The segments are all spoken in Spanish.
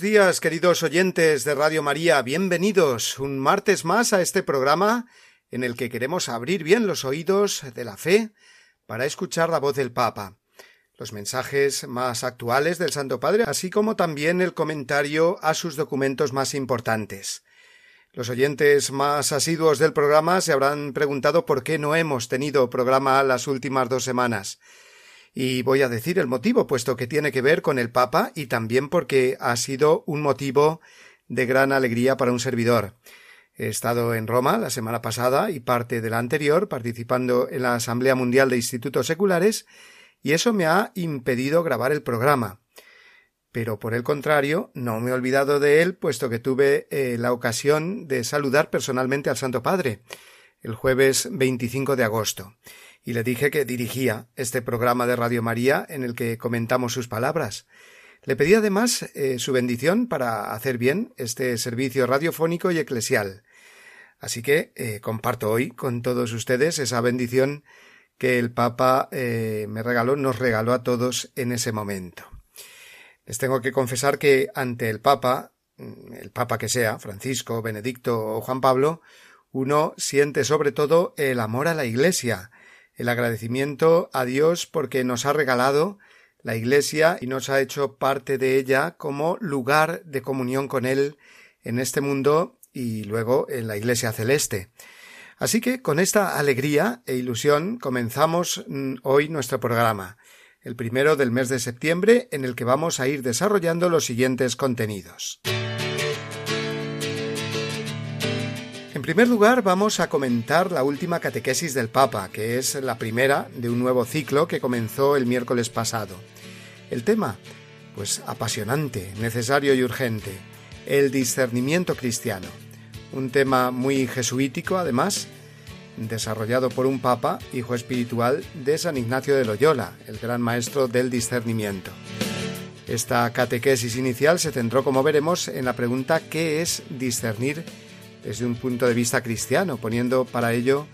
Buenos días, queridos oyentes de Radio María, bienvenidos un martes más a este programa en el que queremos abrir bien los oídos de la fe para escuchar la voz del Papa, los mensajes más actuales del Santo Padre, así como también el comentario a sus documentos más importantes. Los oyentes más asiduos del programa se habrán preguntado por qué no hemos tenido programa las últimas dos semanas. Y voy a decir el motivo, puesto que tiene que ver con el Papa y también porque ha sido un motivo de gran alegría para un servidor. He estado en Roma la semana pasada y parte de la anterior participando en la Asamblea Mundial de Institutos Seculares y eso me ha impedido grabar el programa. Pero por el contrario, no me he olvidado de él, puesto que tuve eh, la ocasión de saludar personalmente al Santo Padre el jueves 25 de agosto y le dije que dirigía este programa de Radio María en el que comentamos sus palabras. Le pedí además eh, su bendición para hacer bien este servicio radiofónico y eclesial. Así que eh, comparto hoy con todos ustedes esa bendición que el Papa eh, me regaló, nos regaló a todos en ese momento. Les tengo que confesar que ante el Papa, mm, el Papa que sea, Francisco, Benedicto o Juan Pablo, uno siente sobre todo el amor a la Iglesia, el agradecimiento a Dios porque nos ha regalado la Iglesia y nos ha hecho parte de ella como lugar de comunión con Él en este mundo y luego en la Iglesia celeste. Así que con esta alegría e ilusión comenzamos mm, hoy nuestro programa, el primero del mes de septiembre en el que vamos a ir desarrollando los siguientes contenidos. En primer lugar, vamos a comentar la última catequesis del Papa, que es la primera de un nuevo ciclo que comenzó el miércoles pasado. El tema, pues apasionante, necesario y urgente, el discernimiento cristiano. Un tema muy jesuítico, además, desarrollado por un papa, hijo espiritual de San Ignacio de Loyola, el gran maestro del discernimiento. Esta catequesis inicial se centró, como veremos, en la pregunta ¿qué es discernir desde un punto de vista cristiano, poniendo para ello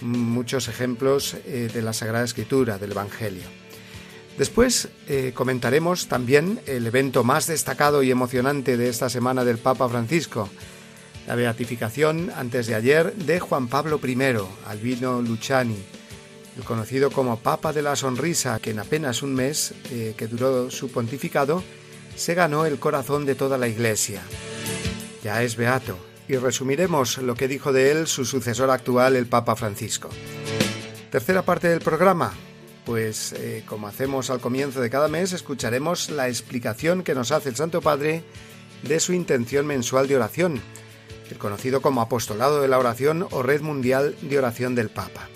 muchos ejemplos eh, de la Sagrada Escritura, del Evangelio. Después eh, comentaremos también el evento más destacado y emocionante de esta semana del Papa Francisco, la beatificación antes de ayer de Juan Pablo I, Albino Luciani, el conocido como Papa de la Sonrisa, que en apenas un mes eh, que duró su pontificado, se ganó el corazón de toda la Iglesia. Ya es beato, y resumiremos lo que dijo de él su sucesor actual, el Papa Francisco. Tercera parte del programa. Pues eh, como hacemos al comienzo de cada mes, escucharemos la explicación que nos hace el Santo Padre de su intención mensual de oración, el conocido como Apostolado de la Oración o Red Mundial de Oración del Papa.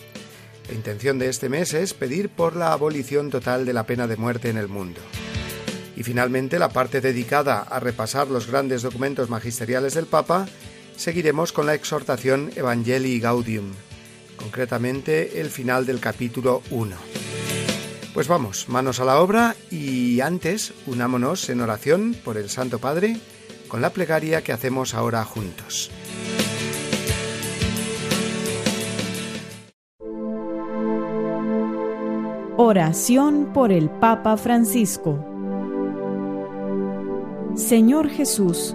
La intención de este mes es pedir por la abolición total de la pena de muerte en el mundo. Y finalmente la parte dedicada a repasar los grandes documentos magisteriales del Papa seguiremos con la exhortación Evangelii Gaudium, concretamente el final del capítulo 1. Pues vamos, manos a la obra y antes unámonos en oración por el Santo Padre con la plegaria que hacemos ahora juntos. Oración por el Papa Francisco Señor Jesús,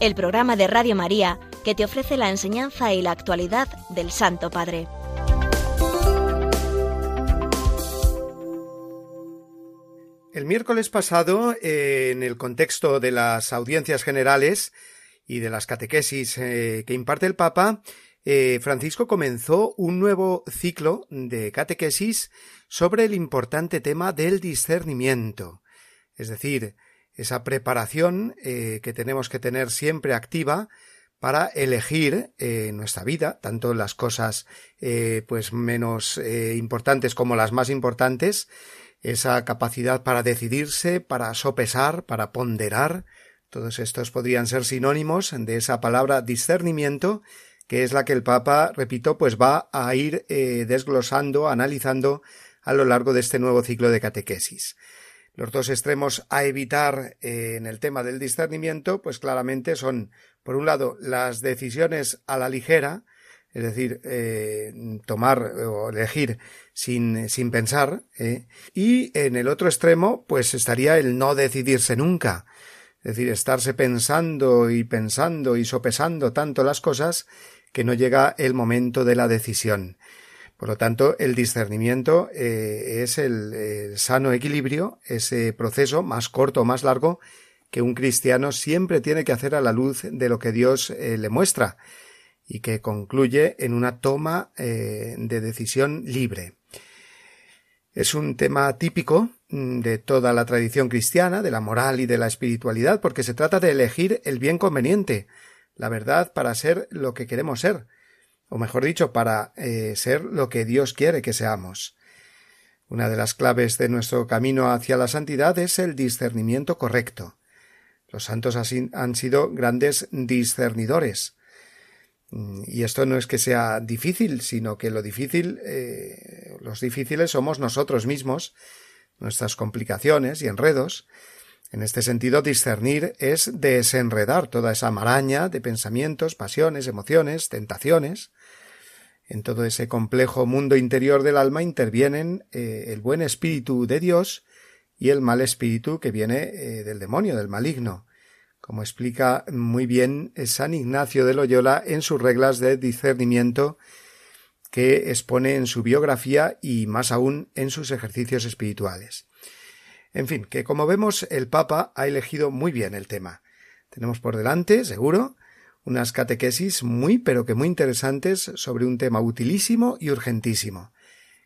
el programa de Radio María que te ofrece la enseñanza y la actualidad del Santo Padre. El miércoles pasado, en el contexto de las audiencias generales y de las catequesis eh, que imparte el Papa, eh, Francisco comenzó un nuevo ciclo de catequesis sobre el importante tema del discernimiento, es decir, esa preparación eh, que tenemos que tener siempre activa para elegir eh, nuestra vida, tanto las cosas eh, pues menos importantes como las más importantes, esa capacidad para decidirse, para sopesar, para ponderar, todos estos podrían ser sinónimos de esa palabra discernimiento, que es la que el Papa, repito, pues va a ir desglosando, analizando a lo largo de este nuevo ciclo de catequesis. Los dos extremos a evitar eh, en el tema del discernimiento, pues claramente son, por un lado, las decisiones a la ligera, es decir, eh, tomar o elegir sin, sin pensar, eh, y en el otro extremo, pues estaría el no decidirse nunca, es decir, estarse pensando y pensando y sopesando tanto las cosas que no llega el momento de la decisión. Por lo tanto, el discernimiento eh, es el, sano equilibrio, ese proceso más corto o más largo que un cristiano siempre tiene que hacer a la luz de lo que Dios eh, le muestra y que concluye en una toma eh, de decisión libre. Es un tema típico mm, de toda la tradición cristiana, de la moral y de la espiritualidad, porque se trata de elegir el bien conveniente, la verdad para ser lo que queremos ser, o mejor dicho, para eh, ser lo que Dios quiere que seamos. Una de las claves de nuestro camino hacia la santidad es el discernimiento correcto. Los santos han sido grandes discernidores. Y esto no es que sea difícil, sino que lo difícil, eh, los difíciles somos nosotros mismos, nuestras complicaciones y enredos. En este sentido, discernir es desenredar toda esa maraña de pensamientos, pasiones, emociones, tentaciones, en todo ese complejo mundo interior del alma intervienen eh, el buen espíritu de Dios y el mal espíritu que viene eh, del demonio, del maligno, como explica muy bien San Ignacio de Loyola en sus reglas de discernimiento que expone en su biografía y más aún en sus ejercicios espirituales. En fin, que como vemos el Papa ha elegido muy bien el tema. Tenemos por delante, seguro, unas catequesis muy pero que muy interesantes sobre un tema utilísimo y urgentísimo,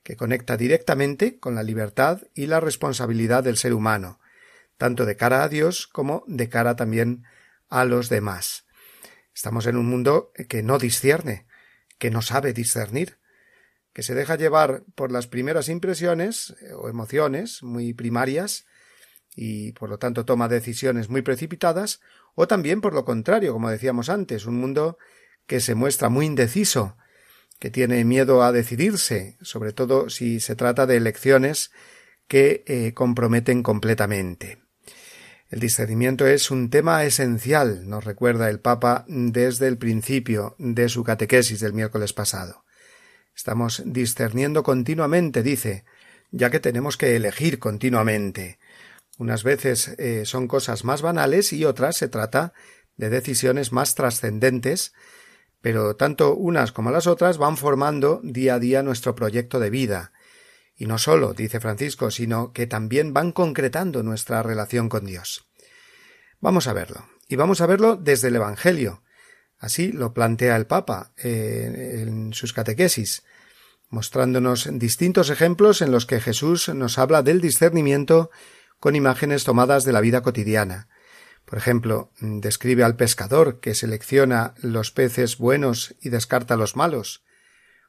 que conecta directamente con la libertad y la responsabilidad del ser humano, tanto de cara a Dios como de cara también a los demás. Estamos en un mundo que no discierne, que no sabe discernir, que se deja llevar por las primeras impresiones eh, o emociones muy primarias y por lo tanto toma decisiones muy precipitadas o también por lo contrario, como decíamos antes, un mundo que se muestra muy indeciso, que tiene miedo a decidirse, sobre todo si se trata de elecciones que eh, comprometen completamente. El discernimiento es un tema esencial, nos recuerda el Papa desde el principio de su catequesis del miércoles pasado. Estamos discerniendo continuamente, dice, ya que tenemos que elegir continuamente. Unas veces eh, son cosas más banales y otras se trata de decisiones más trascendentes, pero tanto unas como las otras van formando día a día nuestro proyecto de vida. Y no solo, dice Francisco, sino que también van concretando nuestra relación con Dios. Vamos a verlo. Y vamos a verlo desde el Evangelio. Así lo plantea el Papa eh, en sus catequesis, mostrándonos distintos ejemplos en los que Jesús nos habla del discernimiento con imágenes tomadas de la vida cotidiana. Por ejemplo, describe al pescador que selecciona los peces buenos y descarta los malos,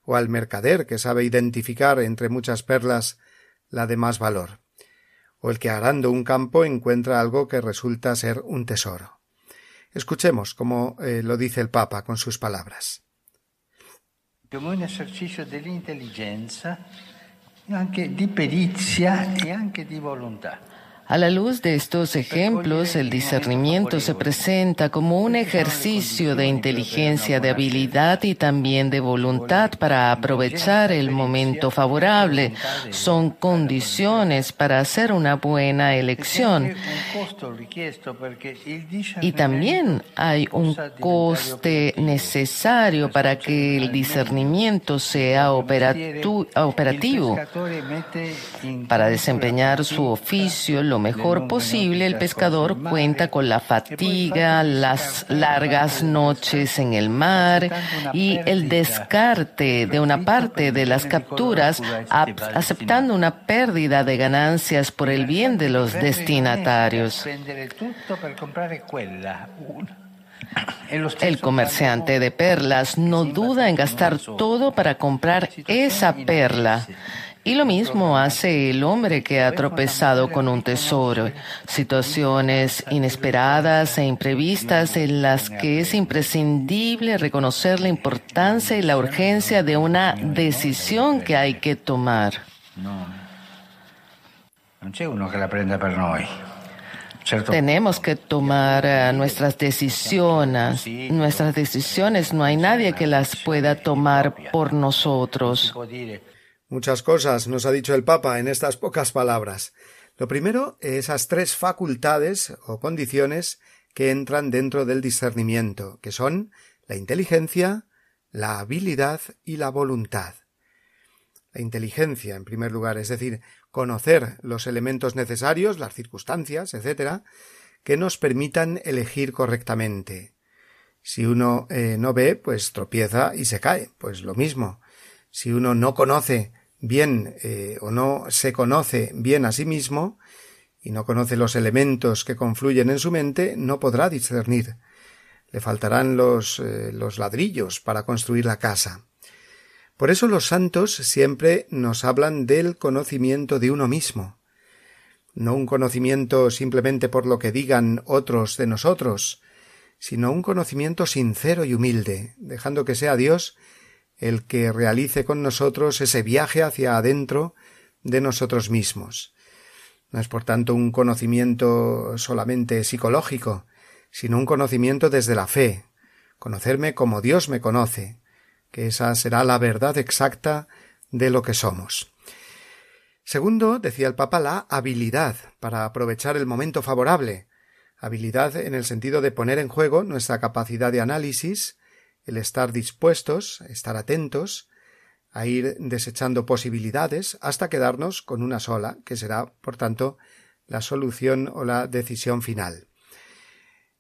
o al mercader que sabe identificar entre muchas perlas la de más valor, o el que arando un campo encuentra algo que resulta ser un tesoro. Escuchemos cómo eh, lo dice el Papa con sus palabras. Como un ejercicio de la inteligencia, anche di perizia e anche. A la luz de estos ejemplos, el discernimiento se presenta como un ejercicio de inteligencia, de habilidad y también de voluntad para aprovechar el momento favorable. Son condiciones para hacer una buena elección. Y también hay un coste necesario para que el discernimiento sea operativo. Para desempeñar su oficio, lo mejor posible, el pescador cuenta con la fatiga, las largas noches en el mar y el descarte de una parte de las capturas, aceptando una pérdida de ganancias por el bien de los destinatarios. El comerciante de perlas no duda en gastar todo para comprar esa perla. Y lo mismo hace el hombre que ha tropezado con un tesoro, situaciones inesperadas e imprevistas en las que es imprescindible reconocer la importancia y la urgencia de una decisión que hay que tomar. Tenemos que tomar eh, nuestras decisiones. Nuestras decisiones no hay nadie que las pueda tomar por nosotros. Muchas cosas nos ha dicho el Papa en estas pocas palabras. Lo primero, esas tres facultades o condiciones que entran dentro del discernimiento, que son la inteligencia, la habilidad y la voluntad. La inteligencia, en primer lugar, es decir, conocer los elementos necesarios, las circunstancias, etc., que nos permitan elegir correctamente. Si uno eh, no ve, pues tropieza y se cae, pues lo mismo. Si uno no conoce bien eh, o no se conoce bien a sí mismo y no conoce los elementos que confluyen en su mente, no podrá discernir. Le faltarán los, eh, los ladrillos para construir la casa. Por eso los santos siempre nos hablan del conocimiento de uno mismo, no un conocimiento simplemente por lo que digan otros de nosotros, sino un conocimiento sincero y humilde, dejando que sea Dios el que realice con nosotros ese viaje hacia adentro de nosotros mismos. No es por tanto un conocimiento solamente psicológico, sino un conocimiento desde la fe, conocerme como Dios me conoce, que esa será la verdad exacta de lo que somos. Segundo, decía el Papa, la habilidad para aprovechar el momento favorable, habilidad en el sentido de poner en juego nuestra capacidad de análisis, el estar dispuestos, estar atentos, a ir desechando posibilidades hasta quedarnos con una sola, que será, por tanto, la solución o la decisión final.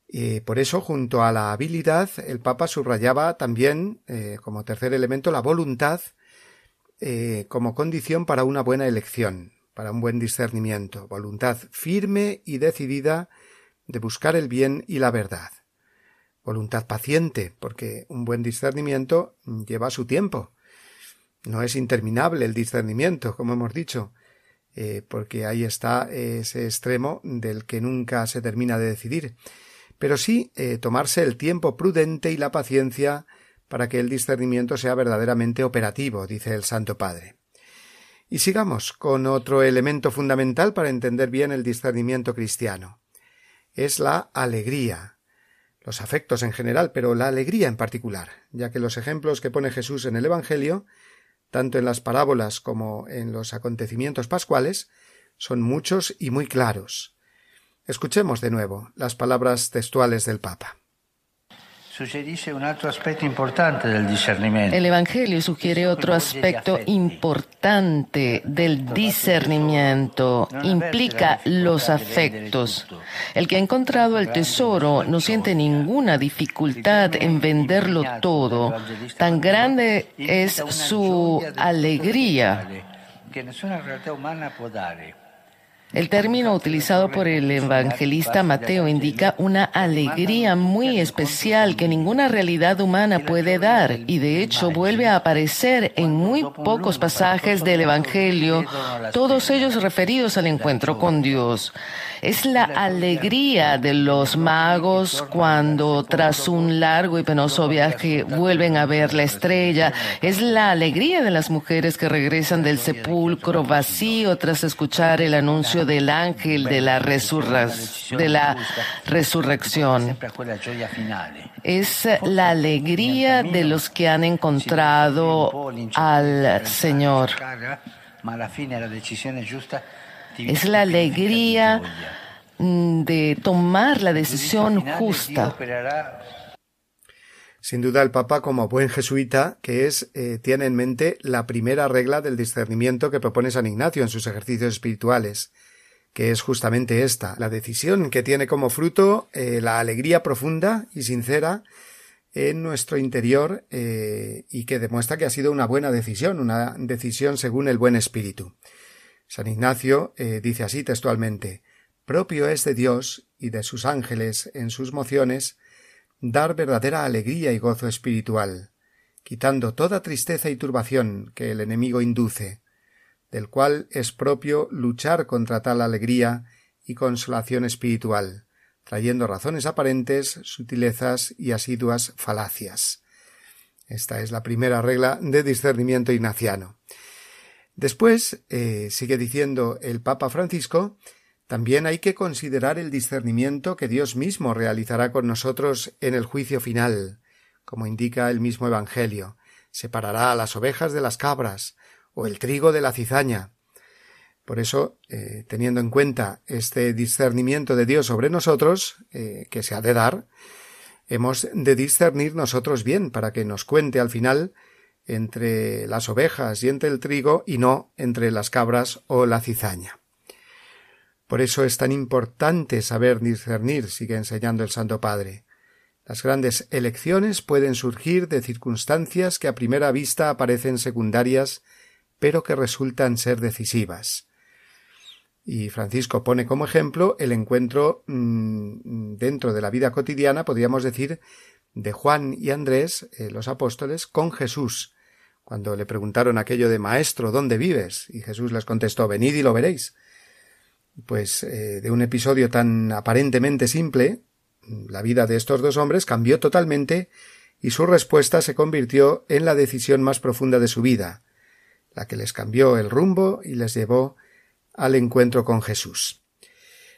Y por eso, junto a la habilidad, el Papa subrayaba también, eh, como tercer elemento, la voluntad eh, como condición para una buena elección, para un buen discernimiento, voluntad firme y decidida de buscar el bien y la verdad voluntad paciente, porque un buen discernimiento lleva su tiempo. No es interminable el discernimiento, como hemos dicho, eh, porque ahí está ese extremo del que nunca se termina de decidir. Pero sí eh, tomarse el tiempo prudente y la paciencia para que el discernimiento sea verdaderamente operativo, dice el Santo Padre. Y sigamos con otro elemento fundamental para entender bien el discernimiento cristiano. Es la alegría, los afectos en general, pero la alegría en particular, ya que los ejemplos que pone Jesús en el Evangelio, tanto en las parábolas como en los acontecimientos pascuales, son muchos y muy claros. Escuchemos de nuevo las palabras textuales del Papa. El Evangelio sugiere otro aspecto importante del discernimiento. Implica los afectos. El que ha encontrado el tesoro no siente ninguna dificultad en venderlo todo. Tan grande es su alegría el término utilizado por el evangelista Mateo indica una alegría muy especial que ninguna realidad humana puede dar y de hecho vuelve a aparecer en muy pocos pasajes del Evangelio, todos ellos referidos al encuentro con Dios. Es la alegría de los magos cuando tras un largo y penoso viaje vuelven a ver la estrella. Es la alegría de las mujeres que regresan del sepulcro vacío tras escuchar el anuncio del ángel de la, de la resurrección. Es la alegría de los que han encontrado al Señor. Es la alegría mm, de tomar la decisión justa. Sin duda el Papa, como buen jesuita que es, eh, tiene en mente la primera regla del discernimiento que propone San Ignacio en sus ejercicios espirituales, que es justamente esta, la decisión que tiene como fruto eh, la alegría profunda y sincera en nuestro interior eh, y que demuestra que ha sido una buena decisión, una decisión según el buen espíritu. San Ignacio eh, dice así textualmente Propio es de Dios y de sus ángeles en sus mociones dar verdadera alegría y gozo espiritual, quitando toda tristeza y turbación que el enemigo induce, del cual es propio luchar contra tal alegría y consolación espiritual, trayendo razones aparentes, sutilezas y asiduas falacias. Esta es la primera regla de discernimiento ignaciano. Después, eh, sigue diciendo el Papa Francisco, también hay que considerar el discernimiento que Dios mismo realizará con nosotros en el juicio final, como indica el mismo Evangelio. Separará a las ovejas de las cabras, o el trigo de la cizaña. Por eso, eh, teniendo en cuenta este discernimiento de Dios sobre nosotros, eh, que se ha de dar, hemos de discernir nosotros bien para que nos cuente al final entre las ovejas y entre el trigo y no entre las cabras o la cizaña. Por eso es tan importante saber discernir, sigue enseñando el Santo Padre. Las grandes elecciones pueden surgir de circunstancias que a primera vista aparecen secundarias, pero que resultan ser decisivas. Y Francisco pone como ejemplo el encuentro mm, dentro de la vida cotidiana, podríamos decir, de Juan y Andrés, eh, los apóstoles, con Jesús, cuando le preguntaron aquello de Maestro, ¿dónde vives? Y Jesús les contestó Venid y lo veréis. Pues eh, de un episodio tan aparentemente simple, la vida de estos dos hombres cambió totalmente y su respuesta se convirtió en la decisión más profunda de su vida, la que les cambió el rumbo y les llevó al encuentro con Jesús.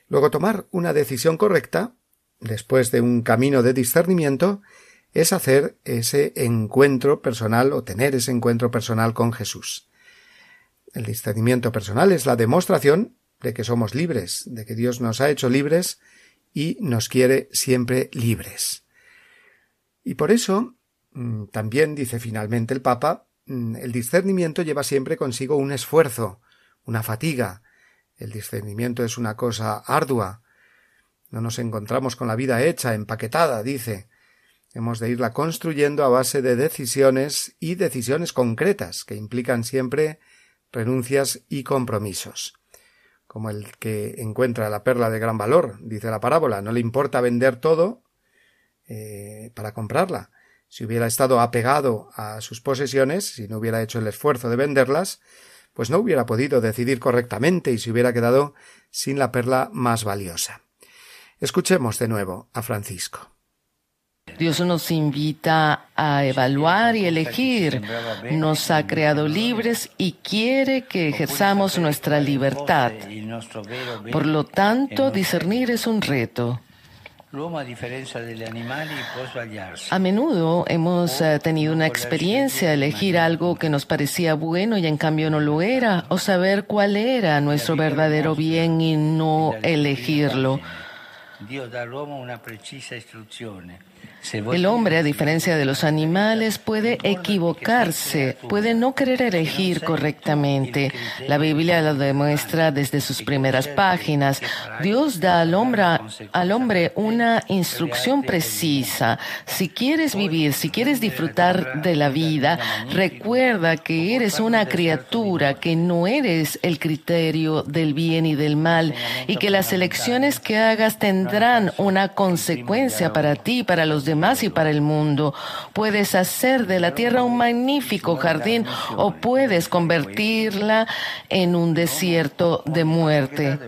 Luego tomar una decisión correcta, después de un camino de discernimiento, es hacer ese encuentro personal o tener ese encuentro personal con Jesús. El discernimiento personal es la demostración de que somos libres, de que Dios nos ha hecho libres y nos quiere siempre libres. Y por eso, mm, también dice finalmente el Papa, mm, el discernimiento lleva siempre consigo un esfuerzo, una fatiga, el discernimiento es una cosa ardua. No nos encontramos con la vida hecha, empaquetada, dice. Hemos de irla construyendo a base de decisiones y decisiones concretas que implican siempre renuncias y compromisos. Como el que encuentra la perla de gran valor, dice la parábola, no le importa vender todo eh, para comprarla. Si hubiera estado apegado a sus posesiones, si no hubiera hecho el esfuerzo de venderlas, pues no hubiera podido decidir correctamente y se hubiera quedado sin la perla más valiosa. Escuchemos de nuevo a Francisco. Dios nos invita a evaluar y elegir. Nos ha creado libres y quiere que ejerzamos nuestra libertad. Por lo tanto, discernir es un reto. A menudo hemos eh, tenido una experiencia elegir algo que nos parecía bueno y en cambio no lo era, o saber cuál era nuestro verdadero bien y no elegirlo. Dios da all'uomo una precisa instrucción. El hombre, a diferencia de los animales, puede equivocarse, puede no querer elegir correctamente. La Biblia lo demuestra desde sus primeras páginas. Dios da al hombre, al hombre una instrucción precisa. Si quieres vivir, si quieres disfrutar de la vida, recuerda que eres una criatura, que no eres el criterio del bien y del mal, y que las elecciones que hagas tendrán una consecuencia para ti, para los demás más y para el mundo. Puedes hacer de la tierra un magnífico jardín o puedes convertirla en un desierto de muerte.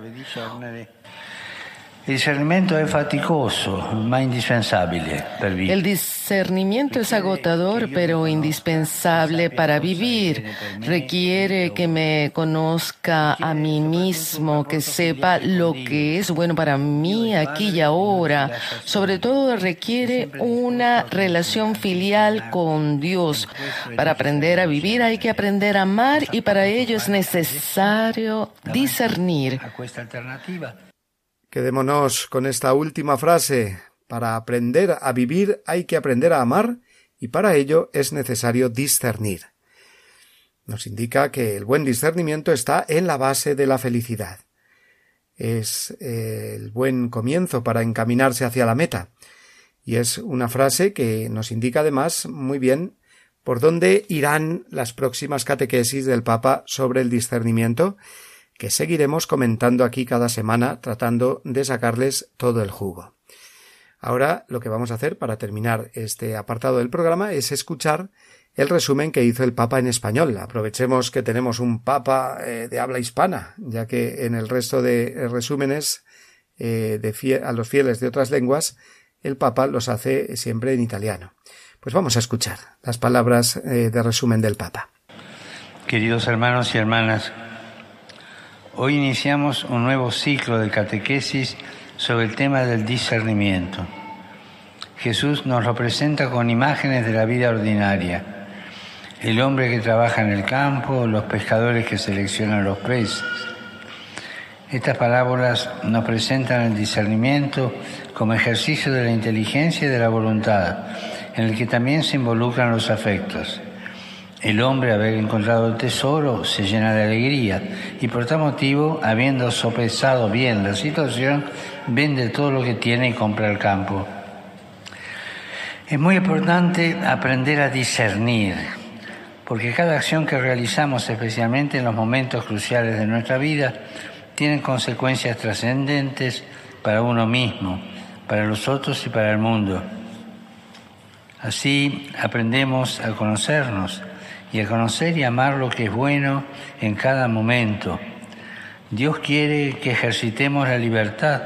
El discernimiento es faticoso, ma indispensable per vivir. El discernimiento es agotador, pero indispensable para vivir. Requiere que me conozca a mí mismo, que sepa lo que es bueno para mí aquí y ahora. Sobre todo requiere una relación filial con Dios. Para aprender a vivir hay que aprender a amar y para ello es necesario discernir. Quedémonos con esta última frase. Para aprender a vivir hay que aprender a amar y para ello es necesario discernir. Nos indica que el buen discernimiento está en la base de la felicidad. Es eh, el buen comienzo para encaminarse hacia la meta. Y es una frase que nos indica además muy bien por dónde irán las próximas catequesis del Papa sobre el discernimiento que seguiremos comentando aquí cada semana tratando de sacarles todo el jugo. Ahora lo que vamos a hacer para terminar este apartado del programa es escuchar el resumen que hizo el Papa en español. Aprovechemos que tenemos un Papa eh, de habla hispana, ya que en el resto de resúmenes eh, a los fieles de otras lenguas, el Papa los hace siempre en italiano. Pues vamos a escuchar las palabras eh, de resumen del Papa. Queridos hermanos y hermanas, Hoy iniciamos un nuevo ciclo de catequesis sobre el tema del discernimiento. Jesús nos lo presenta con imágenes de la vida ordinaria. El hombre que trabaja en el campo, los pescadores que seleccionan los peces. Estas parábolas nos presentan el discernimiento como ejercicio de la inteligencia y de la voluntad, en el que también se involucran los afectos. El hombre, haber encontrado el tesoro, se llena de alegría y por tal motivo, habiendo sopesado bien la situación, vende todo lo que tiene y compra el campo. Es muy importante aprender a discernir, porque cada acción que realizamos, especialmente en los momentos cruciales de nuestra vida, tiene consecuencias trascendentes para uno mismo, para los otros y para el mundo. Así aprendemos a conocernos y a conocer y amar lo que es bueno en cada momento. Dios quiere que ejercitemos la libertad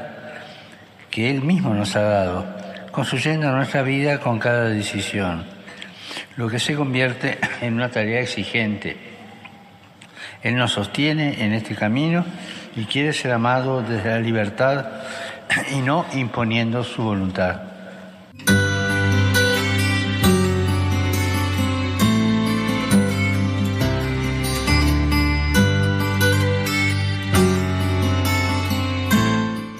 que Él mismo nos ha dado, construyendo nuestra vida con cada decisión, lo que se convierte en una tarea exigente. Él nos sostiene en este camino y quiere ser amado desde la libertad y no imponiendo su voluntad.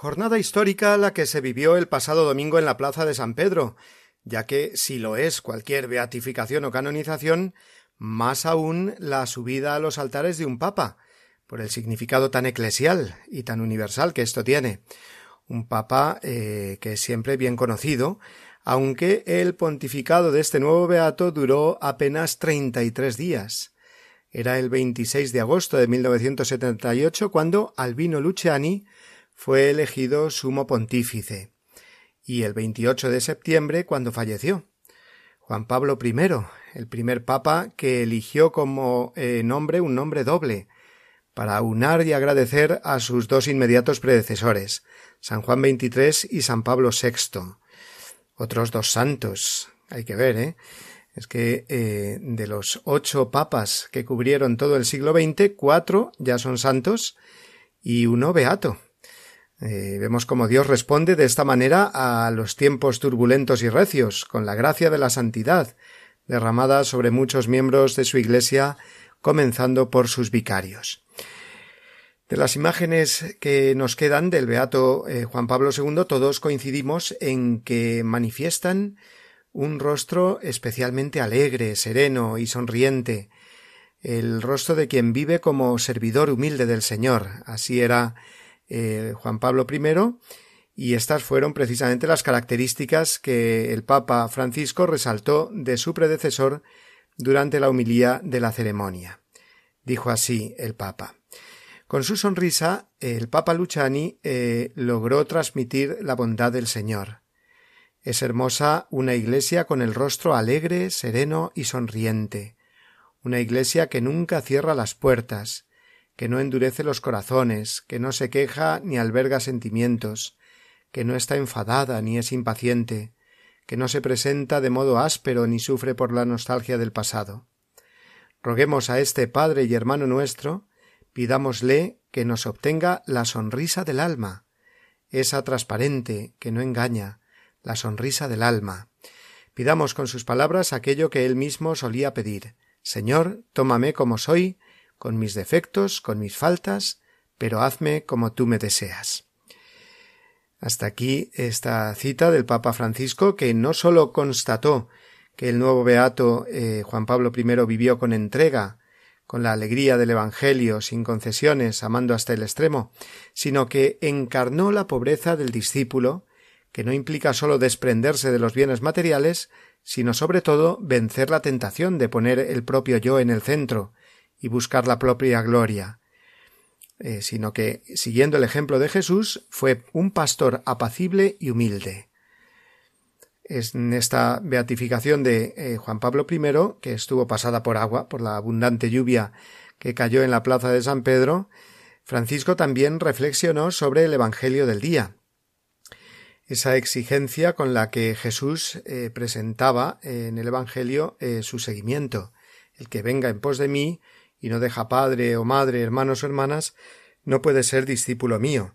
Jornada histórica la que se vivió el pasado domingo en la Plaza de San Pedro, ya que si lo es cualquier beatificación o canonización, más aún la subida a los altares de un papa, por el significado tan eclesial y tan universal que esto tiene. Un papa eh, que es siempre bien conocido, aunque el pontificado de este nuevo beato duró apenas treinta y tres días. Era el 26 de agosto de 1978 cuando Albino Luciani fue elegido sumo pontífice, y el 28 de septiembre cuando falleció. Juan Pablo I, el primer papa que eligió como eh, nombre un nombre doble, para aunar y agradecer a sus dos inmediatos predecesores, San Juan XXIII y San Pablo VI. Otros dos santos, hay que ver, ¿eh? Es que eh, de los ocho papas que cubrieron todo el siglo XX, cuatro ya son santos y uno beato. Eh, vemos cómo Dios responde de esta manera a los tiempos turbulentos y recios, con la gracia de la santidad, derramada sobre muchos miembros de su Iglesia, comenzando por sus vicarios. De las imágenes que nos quedan del Beato eh, Juan Pablo II, todos coincidimos en que manifiestan un rostro especialmente alegre, sereno y sonriente, el rostro de quien vive como servidor humilde del Señor. Así era eh, Juan Pablo I, y estas fueron precisamente las características que el Papa Francisco resaltó de su predecesor durante la humilía de la ceremonia. Dijo así el Papa. Con su sonrisa, el Papa Luciani eh, logró transmitir la bondad del Señor. Es hermosa una iglesia con el rostro alegre, sereno y sonriente, una iglesia que nunca cierra las puertas, que no endurece los corazones, que no se queja ni alberga sentimientos, que no está enfadada ni es impaciente, que no se presenta de modo áspero ni sufre por la nostalgia del pasado. Roguemos a este Padre y hermano nuestro, pidámosle que nos obtenga la sonrisa del alma, esa transparente que no engaña, la sonrisa del alma. Pidamos con sus palabras aquello que él mismo solía pedir Señor, tómame como soy, con mis defectos, con mis faltas, pero hazme como tú me deseas. Hasta aquí esta cita del Papa Francisco que no sólo constató que el nuevo beato eh, Juan Pablo I vivió con entrega, con la alegría del Evangelio, sin concesiones, amando hasta el extremo, sino que encarnó la pobreza del discípulo, que no implica sólo desprenderse de los bienes materiales, sino sobre todo vencer la tentación de poner el propio yo en el centro, y buscar la propia gloria, eh, sino que, siguiendo el ejemplo de Jesús, fue un pastor apacible y humilde. En esta beatificación de eh, Juan Pablo I, que estuvo pasada por agua, por la abundante lluvia que cayó en la plaza de San Pedro, Francisco también reflexionó sobre el Evangelio del día, esa exigencia con la que Jesús eh, presentaba en el Evangelio su seguimiento. El que venga en pos de mí y no deja padre o madre, hermanos o hermanas, no puede ser discípulo mío.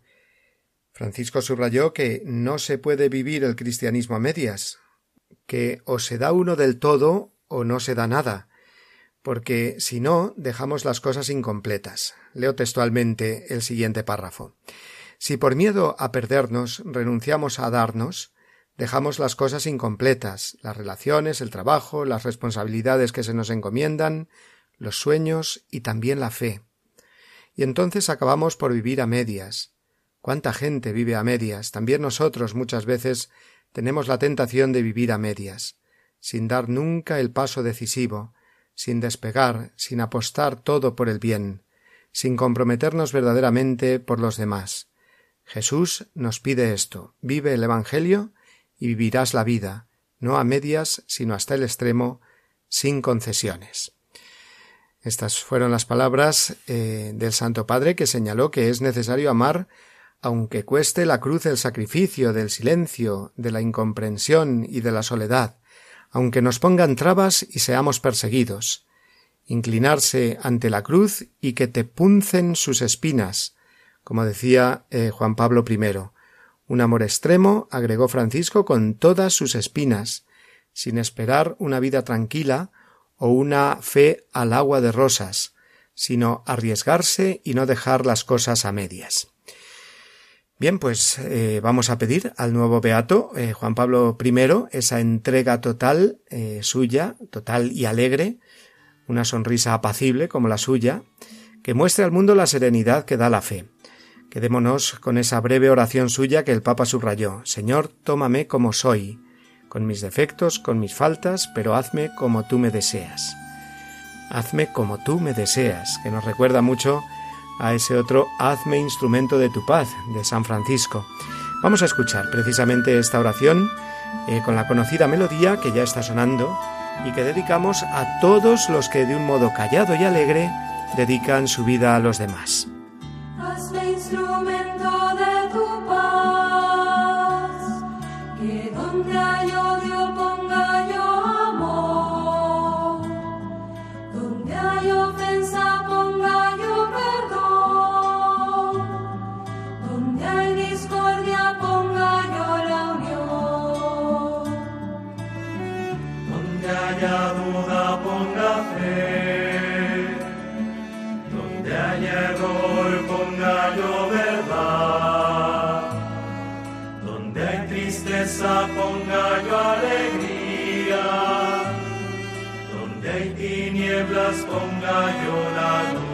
Francisco subrayó que no se puede vivir el cristianismo a medias, que o se da uno del todo o no se da nada, porque si no dejamos las cosas incompletas. Leo textualmente el siguiente párrafo. Si por miedo a perdernos renunciamos a darnos, dejamos las cosas incompletas, las relaciones, el trabajo, las responsabilidades que se nos encomiendan, los sueños y también la fe. Y entonces acabamos por vivir a medias. ¿Cuánta gente vive a medias? También nosotros muchas veces tenemos la tentación de vivir a medias, sin dar nunca el paso decisivo, sin despegar, sin apostar todo por el bien, sin comprometernos verdaderamente por los demás. Jesús nos pide esto vive el Evangelio y vivirás la vida, no a medias, sino hasta el extremo, sin concesiones. Estas fueron las palabras eh, del Santo Padre que señaló que es necesario amar aunque cueste la cruz el sacrificio del silencio, de la incomprensión y de la soledad, aunque nos pongan trabas y seamos perseguidos, inclinarse ante la cruz y que te puncen sus espinas, como decía eh, Juan Pablo I. Un amor extremo, agregó Francisco, con todas sus espinas, sin esperar una vida tranquila o una fe al agua de rosas, sino arriesgarse y no dejar las cosas a medias. Bien, pues eh, vamos a pedir al nuevo Beato, eh, Juan Pablo I, esa entrega total eh, suya, total y alegre, una sonrisa apacible como la suya, que muestre al mundo la serenidad que da la fe. Quedémonos con esa breve oración suya que el Papa subrayó Señor, tómame como soy, con mis defectos, con mis faltas, pero hazme como tú me deseas. Hazme como tú me deseas, que nos recuerda mucho a ese otro Hazme instrumento de tu paz de San Francisco. Vamos a escuchar precisamente esta oración eh, con la conocida melodía que ya está sonando y que dedicamos a todos los que de un modo callado y alegre dedican su vida a los demás. ofensa ponga yo haya duda ponga fe, donde haya error ponga yo verdad, donde hay tristeza ponga yo alegría, donde hay tinieblas ponga yo la luz.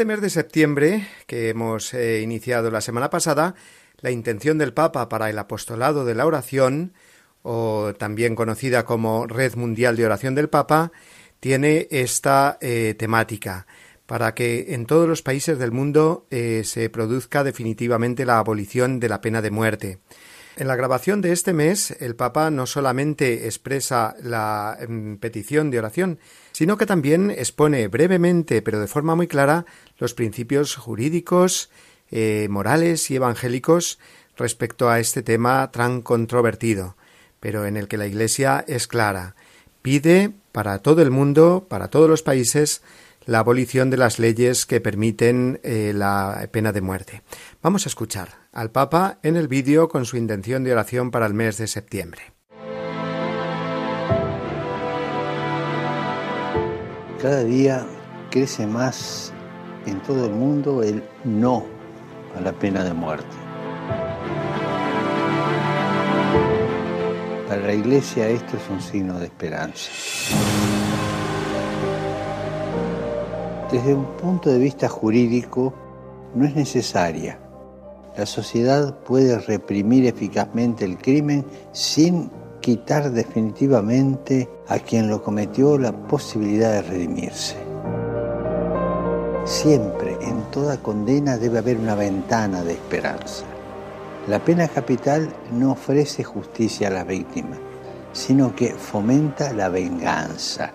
Este mes de septiembre, que hemos eh, iniciado la semana pasada, la intención del Papa para el apostolado de la oración, o también conocida como Red Mundial de Oración del Papa, tiene esta eh, temática para que en todos los países del mundo eh, se produzca definitivamente la abolición de la pena de muerte. En la grabación de este mes, el Papa no solamente expresa la mm, petición de oración, sino que también expone brevemente, pero de forma muy clara, los principios jurídicos, eh, morales y evangélicos respecto a este tema tan controvertido, pero en el que la Iglesia es clara. Pide para todo el mundo, para todos los países, la abolición de las leyes que permiten eh, la pena de muerte. Vamos a escuchar al Papa en el vídeo con su intención de oración para el mes de septiembre. Cada día crece más en todo el mundo el no a la pena de muerte. Para la Iglesia esto es un signo de esperanza. Desde un punto de vista jurídico, no es necesaria. La sociedad puede reprimir eficazmente el crimen sin quitar definitivamente a quien lo cometió la posibilidad de redimirse. Siempre, en toda condena, debe haber una ventana de esperanza. La pena capital no ofrece justicia a la víctima, sino que fomenta la venganza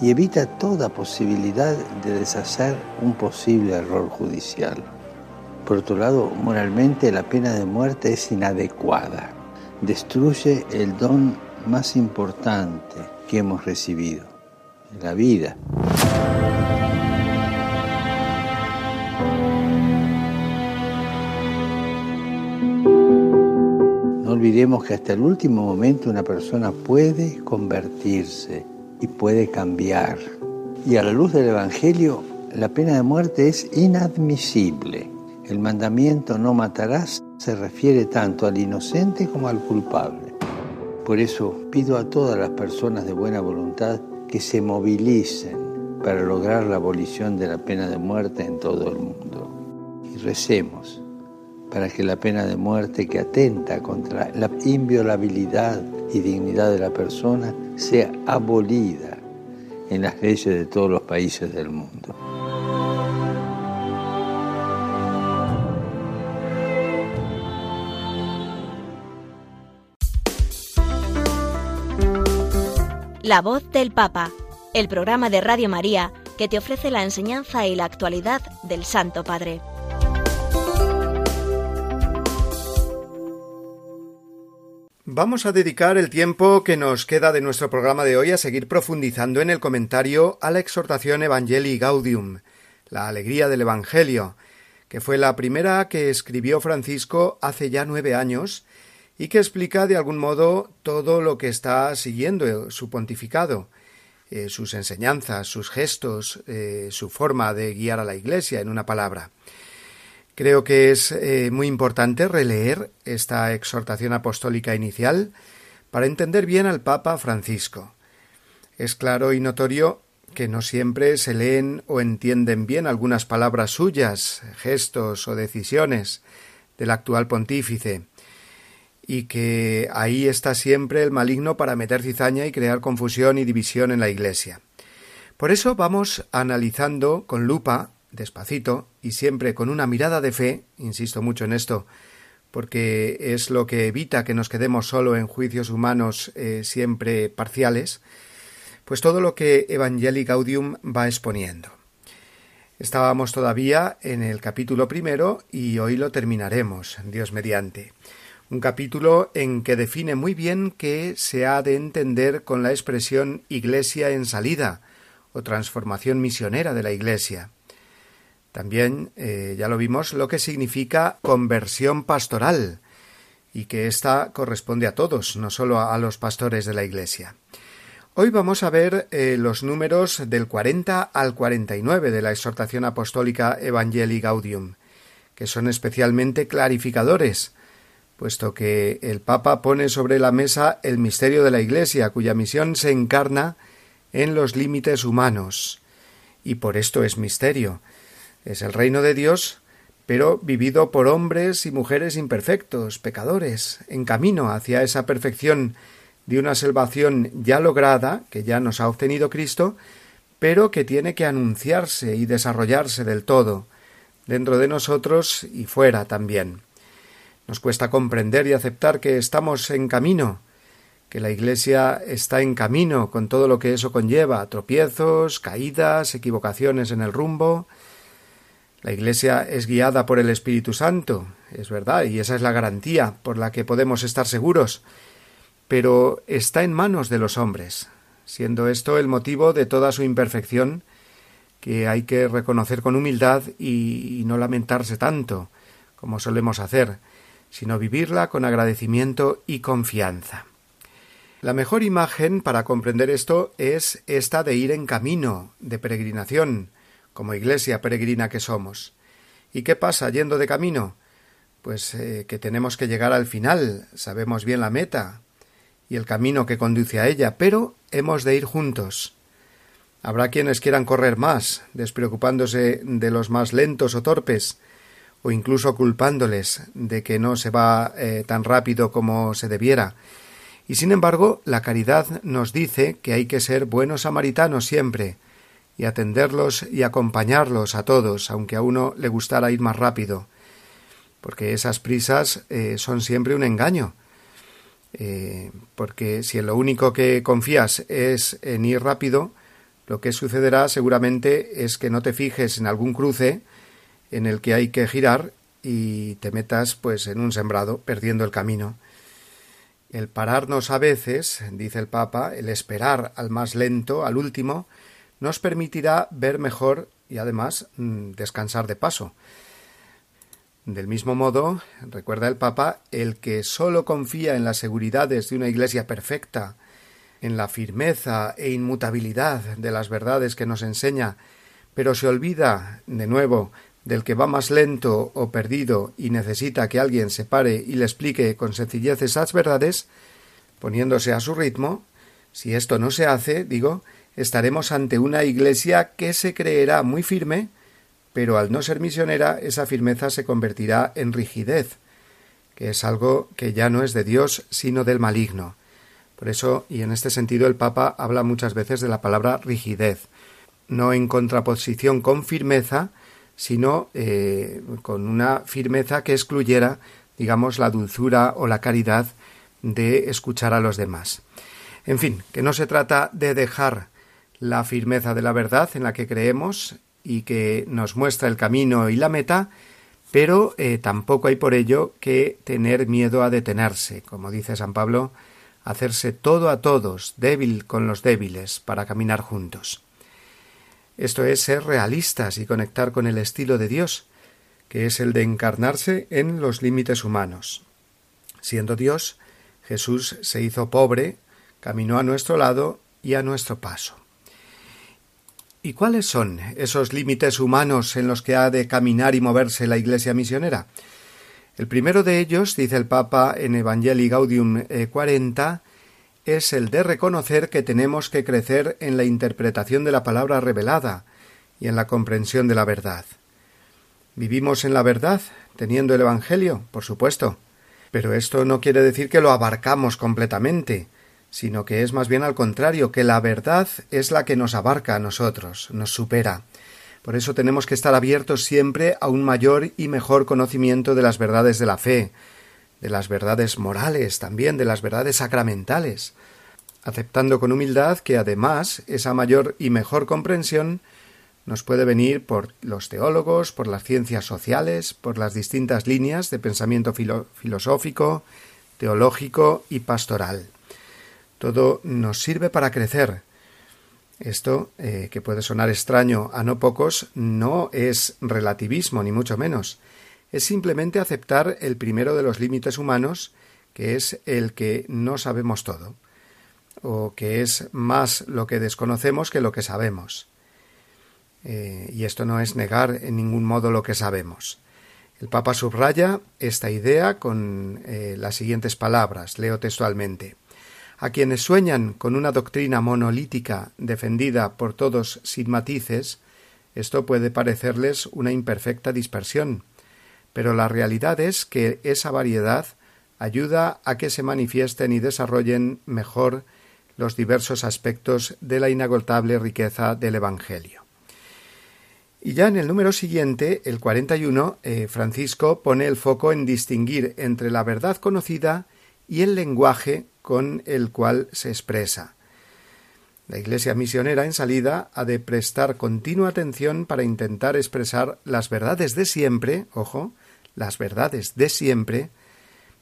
y evita toda posibilidad de deshacer un posible error judicial. Por otro lado, moralmente la pena de muerte es inadecuada destruye el don más importante que hemos recibido, la vida. No olvidemos que hasta el último momento una persona puede convertirse y puede cambiar. Y a la luz del Evangelio, la pena de muerte es inadmisible. El mandamiento no matarás se refiere tanto al inocente como al culpable. Por eso pido a todas las personas de buena voluntad que se movilicen para lograr la abolición de la pena de muerte en todo el mundo. Y recemos para que la pena de muerte que atenta contra la inviolabilidad y dignidad de la persona sea abolida en las leyes de todos los países del mundo. La voz del Papa, el programa de Radio María que te ofrece la enseñanza y la actualidad del Santo Padre. Vamos a dedicar el tiempo que nos queda de nuestro programa de hoy a seguir profundizando en el comentario a la exhortación Evangelii Gaudium, la alegría del Evangelio, que fue la primera que escribió Francisco hace ya nueve años y que explica de algún modo todo lo que está siguiendo su pontificado, eh, sus enseñanzas, sus gestos, eh, su forma de guiar a la Iglesia, en una palabra. Creo que es eh, muy importante releer esta exhortación apostólica inicial para entender bien al Papa Francisco. Es claro y notorio que no siempre se leen o entienden bien algunas palabras suyas, gestos o decisiones del actual pontífice, y que ahí está siempre el maligno para meter cizaña y crear confusión y división en la Iglesia. Por eso vamos analizando con lupa despacito y siempre con una mirada de fe, insisto mucho en esto, porque es lo que evita que nos quedemos solo en juicios humanos eh, siempre parciales, pues todo lo que Evangelii Gaudium va exponiendo. Estábamos todavía en el capítulo primero y hoy lo terminaremos, Dios mediante. Un capítulo en que define muy bien qué se ha de entender con la expresión Iglesia en salida o transformación misionera de la Iglesia. También, eh, ya lo vimos, lo que significa conversión pastoral, y que ésta corresponde a todos, no solo a, los pastores de la Iglesia. Hoy vamos a ver eh, los números del 40 al 49 de la exhortación apostólica Evangelii Gaudium, que son especialmente clarificadores, puesto que el Papa pone sobre la mesa el misterio de la Iglesia, cuya misión se encarna en los límites humanos. Y por esto es misterio, es el reino de Dios, pero vivido por hombres y mujeres imperfectos, pecadores, en camino hacia esa perfección de una salvación ya lograda, que ya nos ha obtenido Cristo, pero que tiene que anunciarse y desarrollarse del todo, dentro de nosotros y fuera también. Nos cuesta comprender y aceptar que estamos en camino, que la Iglesia está en camino con todo lo que eso conlleva, tropiezos, caídas, equivocaciones en el rumbo, la Iglesia es guiada por el Espíritu Santo, es verdad, y esa es la garantía por la que podemos estar seguros, pero está en manos de los hombres, siendo esto el motivo de toda su imperfección, que hay que reconocer con humildad y, no lamentarse tanto, como solemos hacer, sino vivirla con agradecimiento y confianza. La mejor imagen para comprender esto es esta de ir en camino, de peregrinación, como iglesia peregrina que somos. ¿Y qué pasa yendo de camino? Pues eh, que tenemos que llegar al final, sabemos bien la meta y el camino que conduce a ella, pero hemos de ir juntos. Habrá quienes quieran correr más, despreocupándose de los más lentos o torpes, o incluso culpándoles de que no se va eh, tan rápido como se debiera. Y sin embargo, la caridad nos dice que hay que ser buenos samaritanos siempre, y atenderlos y acompañarlos a todos, aunque a uno le gustara ir más rápido, porque esas prisas eh, son siempre un engaño, eh, porque si en lo único que confías es en ir rápido, lo que sucederá seguramente es que no te fijes en algún cruce en el que hay que girar y te metas pues en un sembrado perdiendo el camino. El pararnos a veces, dice el Papa, el esperar al más lento, al último, nos permitirá ver mejor y además mm, descansar de paso. Del mismo modo, recuerda el Papa, el que sólo confía en las seguridades de una Iglesia perfecta, en la firmeza e inmutabilidad de las verdades que nos enseña, pero se olvida, de nuevo, del que va más lento o perdido y necesita que alguien se pare y le explique con sencillez esas verdades, poniéndose a su ritmo, si esto no se hace, digo, estaremos ante una Iglesia que se creerá muy firme, pero al no ser misionera esa firmeza se convertirá en rigidez, que es algo que ya no es de Dios, sino del maligno. Por eso, y en este sentido, el Papa habla muchas veces de la palabra rigidez, no en contraposición con firmeza, sino eh, con una firmeza que excluyera, digamos, la dulzura o la caridad de escuchar a los demás. En fin, que no se trata de dejar la firmeza de la verdad en la que creemos y que nos muestra el camino y la meta, pero eh, tampoco hay por ello que tener miedo a detenerse, como dice San Pablo, hacerse todo a todos, débil con los débiles, para caminar juntos. Esto es ser realistas y conectar con el estilo de Dios, que es el de encarnarse en los límites humanos. Siendo Dios, Jesús se hizo pobre, caminó a nuestro lado y a nuestro paso. ¿Y cuáles son esos límites humanos en los que ha de caminar y moverse la Iglesia misionera? El primero de ellos, dice el Papa en Evangelii Gaudium 40, eh, es el de reconocer que tenemos que crecer en la interpretación de la palabra revelada y en la comprensión de la verdad. ¿Vivimos en la verdad, teniendo el Evangelio? Por supuesto. Pero esto no quiere decir que lo abarcamos completamente sino que es más bien al contrario, que la verdad es la que nos abarca a nosotros, nos supera. Por eso tenemos que estar abiertos siempre a un mayor y mejor conocimiento de las verdades de la fe, de las verdades morales también, de las verdades sacramentales, aceptando con humildad que además esa mayor y mejor comprensión nos puede venir por los teólogos, por las ciencias sociales, por las distintas líneas de pensamiento filosófico, teológico y pastoral. Todo nos sirve para crecer. Esto, eh, que puede sonar extraño a no pocos, no es relativismo, ni mucho menos. Es simplemente aceptar el primero de los límites humanos, que es el que no sabemos todo, o que es más lo que desconocemos que lo que sabemos. Eh, y esto no es negar en ningún modo lo que sabemos. El Papa subraya esta idea con eh, las siguientes palabras, leo textualmente. A quienes sueñan con una doctrina monolítica defendida por todos sin matices, esto puede parecerles una imperfecta dispersión, pero la realidad es que esa variedad ayuda a que se manifiesten y desarrollen mejor los diversos aspectos de la inagotable riqueza del Evangelio. Y ya en el número siguiente, el 41, eh, Francisco pone el foco en distinguir entre la verdad conocida y el lenguaje con el cual se expresa. La Iglesia misionera en salida ha de prestar continua atención para intentar expresar las verdades de siempre, ojo, las verdades de siempre,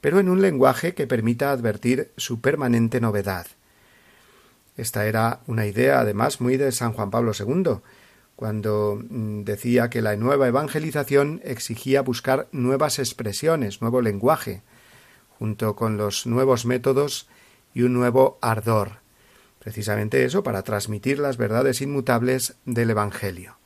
pero en un lenguaje que permita advertir su permanente novedad. Esta era una idea además muy de San Juan Pablo II, cuando mm, decía que la nueva evangelización exigía buscar nuevas expresiones, nuevo lenguaje, junto con los nuevos métodos y un nuevo ardor. Precisamente eso para transmitir las verdades inmutables del Evangelio.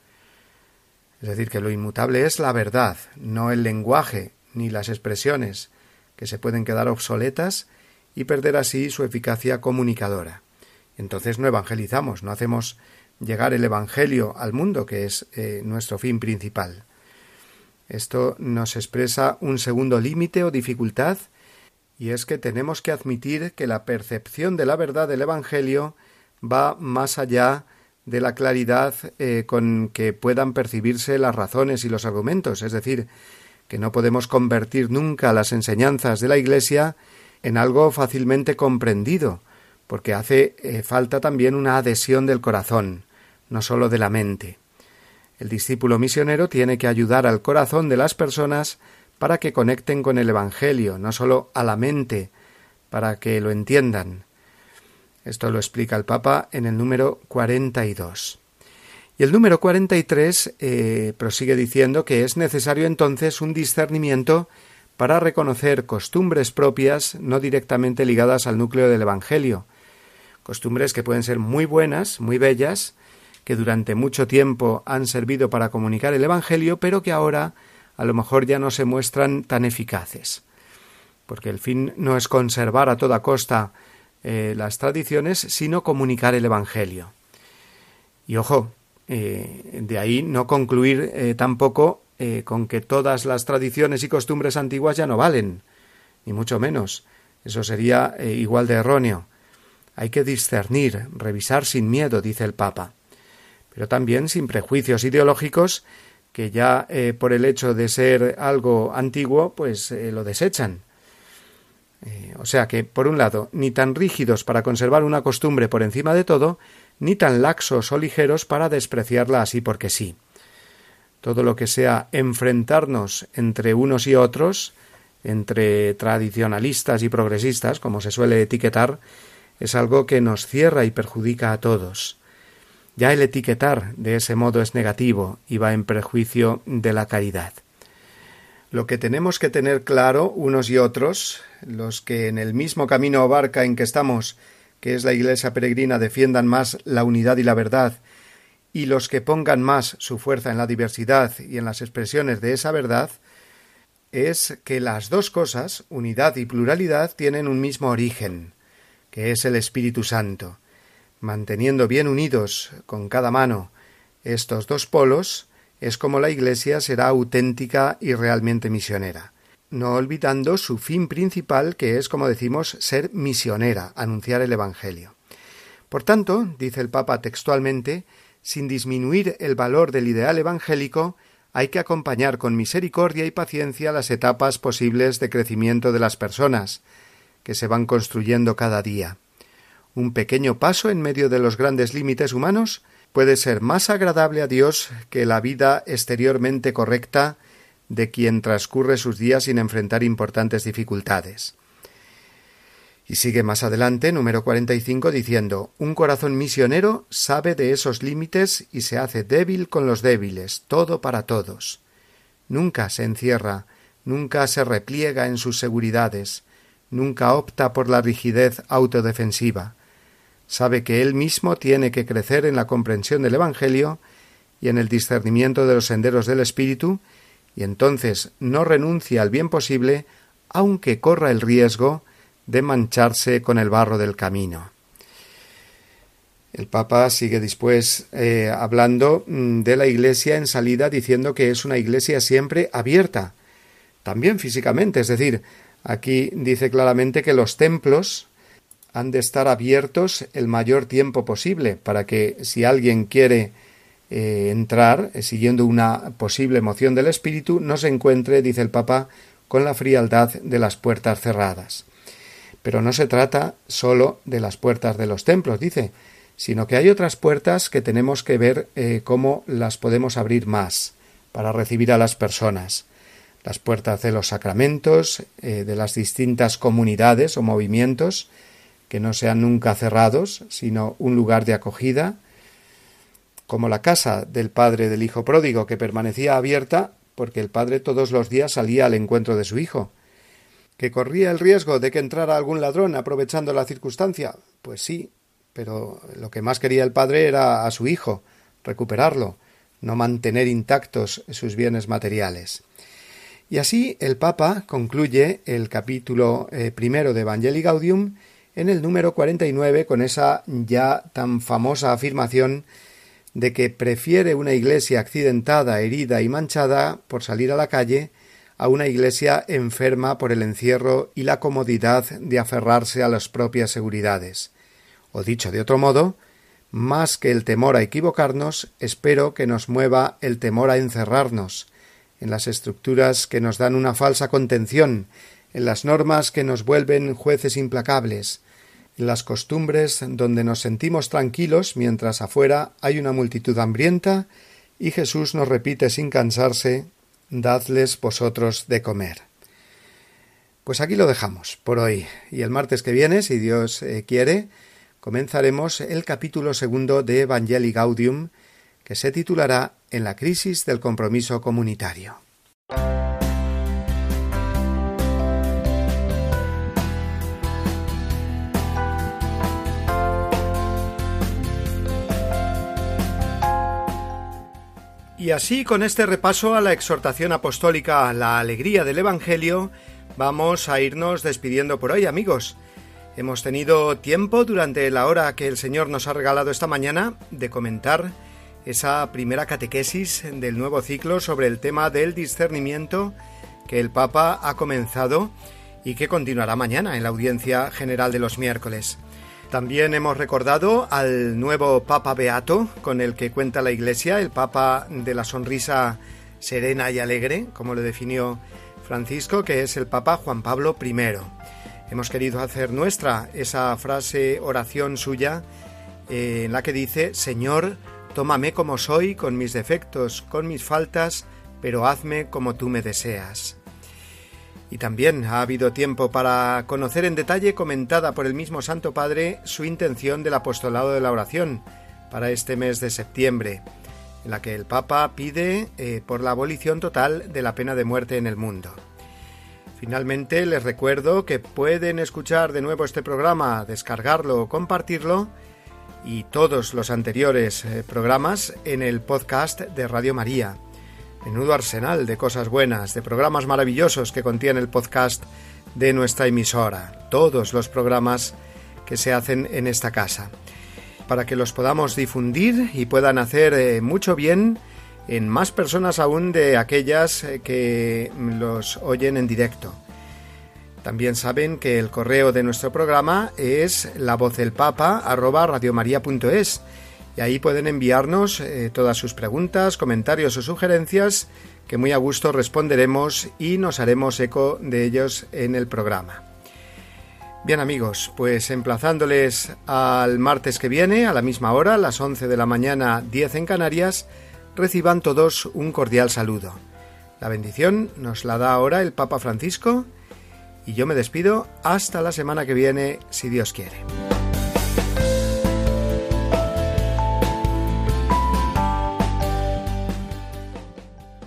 Es decir, que lo inmutable es la verdad, no el lenguaje ni las expresiones, que se pueden quedar obsoletas y perder así su eficacia comunicadora. Entonces no evangelizamos, no hacemos llegar el Evangelio al mundo, que es eh, nuestro fin principal. Esto nos expresa un segundo límite o dificultad y es que tenemos que admitir que la percepción de la verdad del Evangelio va más allá de la claridad eh, con que puedan percibirse las razones y los argumentos, es decir, que no podemos convertir nunca las enseñanzas de la Iglesia en algo fácilmente comprendido, porque hace eh, falta también una adhesión del corazón, no sólo de la mente. El discípulo misionero tiene que ayudar al corazón de las personas para que conecten con el Evangelio, no sólo a la mente, para que lo entiendan. Esto lo explica el Papa en el número 42. Y el número 43 eh, prosigue diciendo que es necesario entonces un discernimiento para reconocer costumbres propias no directamente ligadas al núcleo del Evangelio, costumbres que pueden ser muy buenas, muy bellas, que durante mucho tiempo han servido para comunicar el Evangelio, pero que ahora a lo mejor ya no se muestran tan eficaces. Porque el fin no es conservar a toda costa eh, las tradiciones, sino comunicar el Evangelio. Y ojo, Eh, de ahí no concluir eh, tampoco con que todas las tradiciones y costumbres antiguas ya no valen, ni mucho menos. Eso sería igual de erróneo. Hay que discernir, revisar sin miedo, dice el Papa, pero también sin prejuicios ideológicos que ya por el hecho de ser algo antiguo, pues lo desechan. O sea que, por un lado, ni tan rígidos para conservar una costumbre por encima de todo, ni tan laxos o ligeros para despreciarla así porque sí. Todo lo que sea enfrentarnos entre unos y otros, entre tradicionalistas y progresistas, como se suele etiquetar, es algo que nos cierra y perjudica a todos. Ya el etiquetar de ese modo es negativo y va en prejuicio de la caridad. Lo que tenemos que tener claro unos y otros, los que en el mismo camino o barca en que estamos que es la Iglesia peregrina, defiendan más la unidad y la verdad, y los que pongan más su fuerza en la diversidad y en las expresiones de esa verdad, es que las dos cosas, unidad y pluralidad, tienen un mismo origen, que es el Espíritu Santo. Manteniendo bien unidos con cada mano estos dos polos, es como la Iglesia será auténtica y realmente misionera no olvidando su fin principal, que es, como decimos, ser misionera, anunciar el Evangelio. Por tanto, dice el Papa textualmente, sin disminuir el valor del ideal evangélico, hay que acompañar con misericordia y paciencia las etapas posibles de crecimiento de las personas, que se van construyendo cada día. Un pequeño paso en medio de los grandes límites humanos puede ser más agradable a Dios que la vida exteriormente correcta de quien transcurre sus días sin enfrentar importantes dificultades. Y sigue más adelante, número 45, diciendo Un corazón misionero sabe de esos límites y se hace débil con los débiles, todo para todos. Nunca se encierra, nunca se repliega en sus seguridades, nunca opta por la rigidez autodefensiva. Sabe que él mismo tiene que crecer en la comprensión del Evangelio y en el discernimiento de los senderos del Espíritu y entonces no renuncia al bien posible, aunque corra el riesgo de mancharse con el barro del camino. El Papa sigue después eh, hablando mm, de la Iglesia en salida, diciendo que es una Iglesia siempre abierta, también físicamente, es decir, aquí dice claramente que los templos han de estar abiertos el mayor tiempo posible, para que si alguien quiere eh, entrar, eh, siguiendo una posible moción del espíritu, no se encuentre, dice el Papa, con la frialdad de las puertas cerradas. Pero no se trata sólo de las puertas de los templos, dice, sino que hay otras puertas que tenemos que ver eh, cómo las podemos abrir más para recibir a las personas. Las puertas de los sacramentos, de las distintas comunidades o movimientos, que no sean nunca cerrados, sino un lugar de acogida, como la casa del padre del hijo pródigo, que permanecía abierta porque el padre todos los días salía al encuentro de su hijo. ¿Que corría el riesgo de que entrara algún ladrón aprovechando la circunstancia? Pues sí, pero lo que más quería el padre era a su hijo, recuperarlo, no mantener intactos sus bienes materiales. Y así el Papa concluye el capítulo eh, primero de Evangelii Gaudium en el número 49 con esa ya tan famosa afirmación de que prefiere una iglesia accidentada, herida y manchada por salir a la calle a una iglesia enferma por el encierro y la comodidad de aferrarse a las propias seguridades. O dicho de otro modo, más que el temor a equivocarnos, espero que nos mueva el temor a encerrarnos, en las estructuras que nos dan una falsa contención, en las normas que nos vuelven jueces implacables, las costumbres donde nos sentimos tranquilos mientras afuera hay una multitud hambrienta y Jesús nos repite sin cansarse Dadles vosotros de comer. Pues aquí lo dejamos por hoy y el martes que viene, si Dios eh, quiere, comenzaremos el capítulo segundo de Evangelii Gaudium que se titulará En la crisis del compromiso comunitario. Y así, con este repaso a la exhortación apostólica a la alegría del Evangelio, vamos a irnos despidiendo por hoy, amigos. Hemos tenido tiempo durante la hora que el Señor nos ha regalado esta mañana de comentar esa primera catequesis del nuevo ciclo sobre el tema del discernimiento que el Papa ha comenzado y que continuará mañana en la audiencia general de los miércoles. También hemos recordado al nuevo Papa Beato con el que cuenta la Iglesia, el Papa de la sonrisa serena y alegre, como lo definió Francisco, que es el Papa Juan Pablo I. Hemos querido hacer nuestra esa frase oración suya eh, en la que dice, Señor, tómame como soy, con mis defectos, con mis faltas, pero hazme como tú me deseas. Y también ha habido tiempo para conocer en detalle, comentada por el mismo Santo Padre, su intención del apostolado de la oración para este mes de septiembre, en la que el Papa pide eh, por la abolición total de la pena de muerte en el mundo. Finalmente, les recuerdo que pueden escuchar de nuevo este programa, descargarlo compartirlo y todos los anteriores eh, programas en el podcast de Radio María menudo arsenal de cosas buenas, de programas maravillosos que contiene el podcast de nuestra emisora, todos los programas que se hacen en esta casa, para que los podamos difundir y puedan hacer eh, mucho bien en más personas aún de aquellas eh, que los oyen en directo. También saben que el correo de nuestro programa es la voz del papa y ahí pueden enviarnos eh, todas sus preguntas, comentarios o sugerencias que muy a gusto responderemos y nos haremos eco de ellos en el programa. Bien amigos, pues emplazándoles al martes que viene a la misma hora, a las 11 de la mañana 10 en Canarias, reciban todos un cordial saludo. La bendición nos la da ahora el Papa Francisco y yo me despido hasta la semana que viene, si Dios quiere.